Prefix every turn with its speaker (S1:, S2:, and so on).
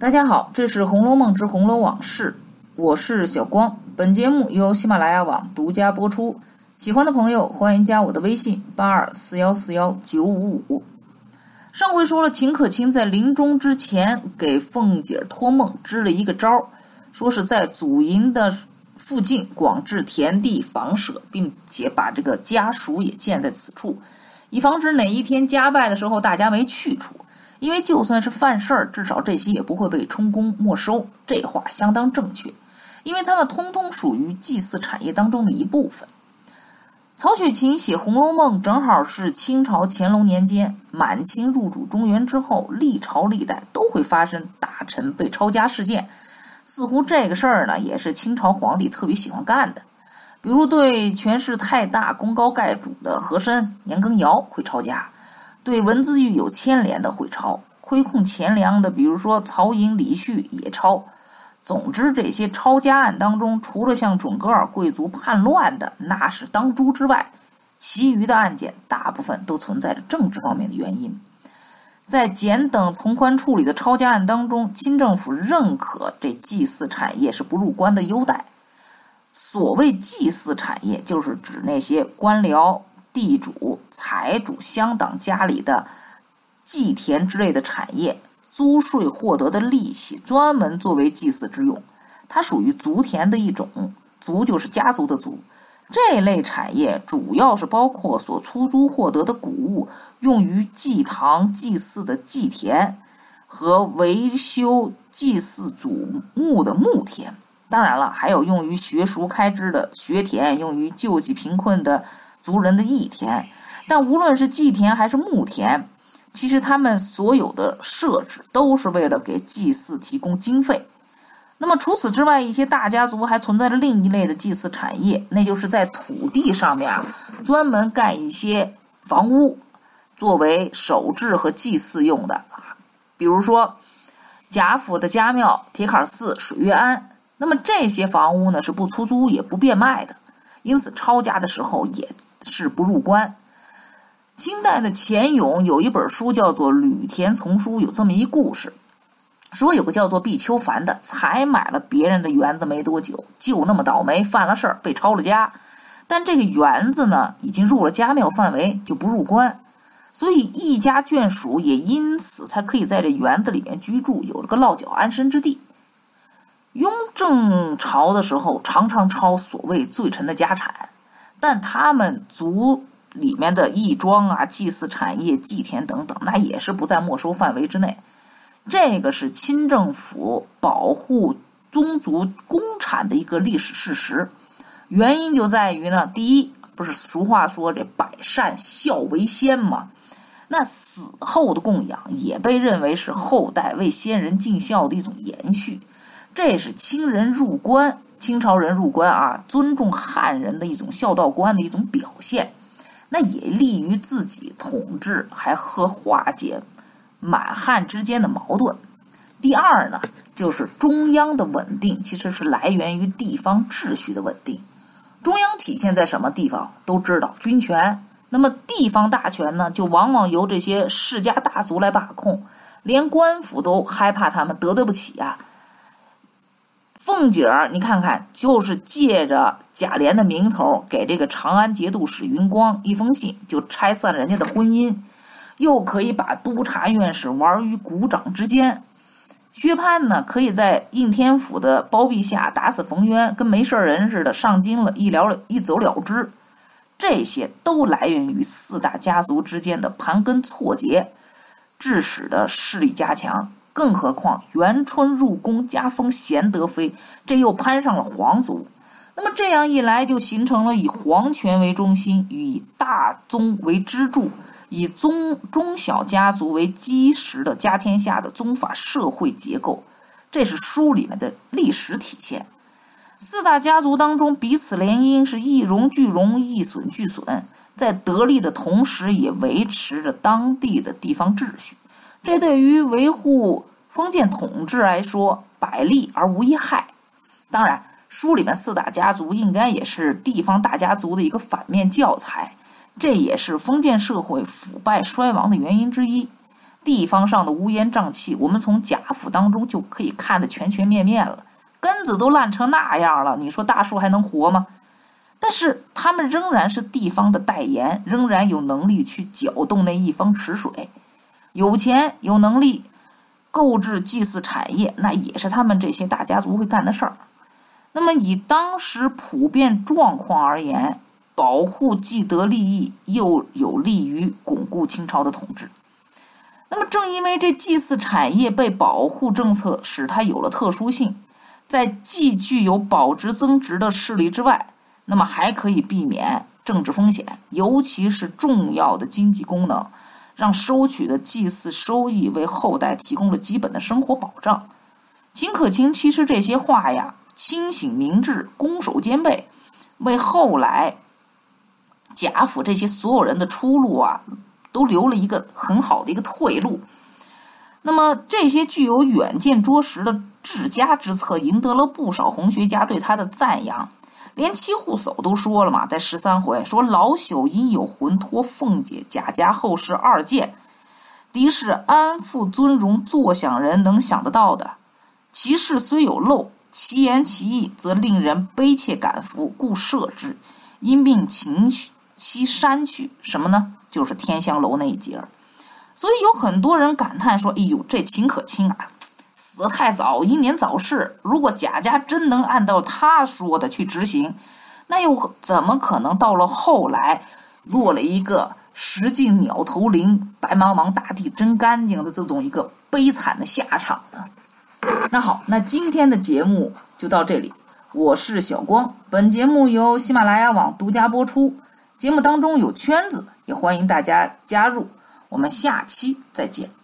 S1: 大家好，这是《红楼梦之红楼往事》，我是小光。本节目由喜马拉雅网独家播出。喜欢的朋友欢迎加我的微信八二四幺四幺九五五。上回说了，秦可卿在临终之前给凤姐托梦支了一个招儿，说是在祖茔的附近广置田地房舍，并且把这个家属也建在此处，以防止哪一天家败的时候大家没去处。因为就算是犯事儿，至少这些也不会被充公没收。这话相当正确，因为他们通通属于祭祀产业当中的一部分。曹雪芹写《红楼梦》正好是清朝乾隆年间，满清入主中原之后，历朝历代都会发生大臣被抄家事件。似乎这个事儿呢，也是清朝皇帝特别喜欢干的。比如对权势太大、功高盖主的和珅、年羹尧会抄家。对文字狱有牵连的会抄，亏空钱粮的，比如说曹寅、李旭也抄。总之，这些抄家案当中，除了像准噶尔贵族叛乱的那是当诛之外，其余的案件大部分都存在着政治方面的原因。在简等从宽处理的抄家案当中，清政府认可这祭祀产业是不入关的优待。所谓祭祀产业，就是指那些官僚。地主、财主、乡党家里的祭田之类的产业，租税获得的利息，专门作为祭祀之用。它属于族田的一种，族就是家族的族。这类产业主要是包括所出租获得的谷物，用于祭堂祭祀的祭田和维修祭祀祖墓的墓田。当然了，还有用于学塾开支的学田，用于救济贫困的。族人的义田，但无论是祭田还是墓田，其实他们所有的设置都是为了给祭祀提供经费。那么除此之外，一些大家族还存在着另一类的祭祀产业，那就是在土地上面，专门盖一些房屋，作为守制和祭祀用的。比如说贾府的家庙、铁槛寺、水月庵。那么这些房屋呢，是不出租也不变卖的，因此抄家的时候也。是不入关。清代的钱勇有一本书叫做《吕田丛书》，有这么一故事，说有个叫做毕秋凡的，才买了别人的园子没多久，就那么倒霉犯了事儿，被抄了家。但这个园子呢，已经入了家庙范围，就不入关，所以一家眷属也因此才可以在这园子里面居住，有了个落脚安身之地。雍正朝的时候，常常抄所谓罪臣的家产。但他们族里面的义庄啊、祭祀产业、祭田等等，那也是不在没收范围之内。这个是清政府保护宗族公产的一个历史事实。原因就在于呢，第一，不是俗话说这百善孝为先吗？那死后的供养也被认为是后代为先人尽孝的一种延续。这是清人入关。清朝人入关啊，尊重汉人的一种孝道观的一种表现，那也利于自己统治，还和化解满汉之间的矛盾。第二呢，就是中央的稳定，其实是来源于地方秩序的稳定。中央体现在什么地方都知道，军权。那么地方大权呢，就往往由这些世家大族来把控，连官府都害怕他们得罪不起啊。凤姐儿，你看看，就是借着贾琏的名头，给这个长安节度使云光一封信，就拆散人家的婚姻，又可以把督察院使玩于股掌之间。薛蟠呢，可以在应天府的包庇下打死冯渊，跟没事人似的上京了，一了一走了之。这些都来源于四大家族之间的盘根错节，致使的势力加强。更何况元春入宫加封贤德妃，这又攀上了皇族。那么这样一来，就形成了以皇权为中心，以大宗为支柱，以宗中小家族为基石的家天下的宗法社会结构。这是书里面的历史体现。四大家族当中彼此联姻，是一荣俱荣，一损俱损，在得利的同时，也维持着当地的地方秩序。这对于维护封建统治来说，百利而无一害。当然，书里面四大家族应该也是地方大家族的一个反面教材，这也是封建社会腐败衰亡的原因之一。地方上的乌烟瘴气，我们从贾府当中就可以看得全全面面了。根子都烂成那样了，你说大树还能活吗？但是他们仍然是地方的代言，仍然有能力去搅动那一方池水，有钱有能力购置祭祀产业，那也是他们这些大家族会干的事儿。那么以当时普遍状况而言，保护既得利益，又有利于巩固清朝的统治。那么正因为这祭祀产业被保护政策使它有了特殊性，在既具有保值增值的势力之外。那么还可以避免政治风险，尤其是重要的经济功能，让收取的祭祀收益为后代提供了基本的生活保障。秦可卿其实这些话呀，清醒明智，攻守兼备，为后来贾府这些所有人的出路啊，都留了一个很好的一个退路。那么这些具有远见卓识的治家之策，赢得了不少红学家对他的赞扬。连七户叟都说了嘛，在十三回说老朽因有魂托凤姐贾家后事二件，敌是安富尊荣坐享人能想得到的。其事虽有漏，其言其意则令人悲切感服，故设之。因命秦西山去什么呢？就是天香楼那一节所以有很多人感叹说：“哎呦，这秦可卿啊！”死得太早，英年早逝。如果贾家真能按照他说的去执行，那又怎么可能到了后来落了一个石径鸟头林、白茫茫大地真干净的这种一个悲惨的下场呢？那好，那今天的节目就到这里。我是小光，本节目由喜马拉雅网独家播出。节目当中有圈子，也欢迎大家加入。我们下期再见。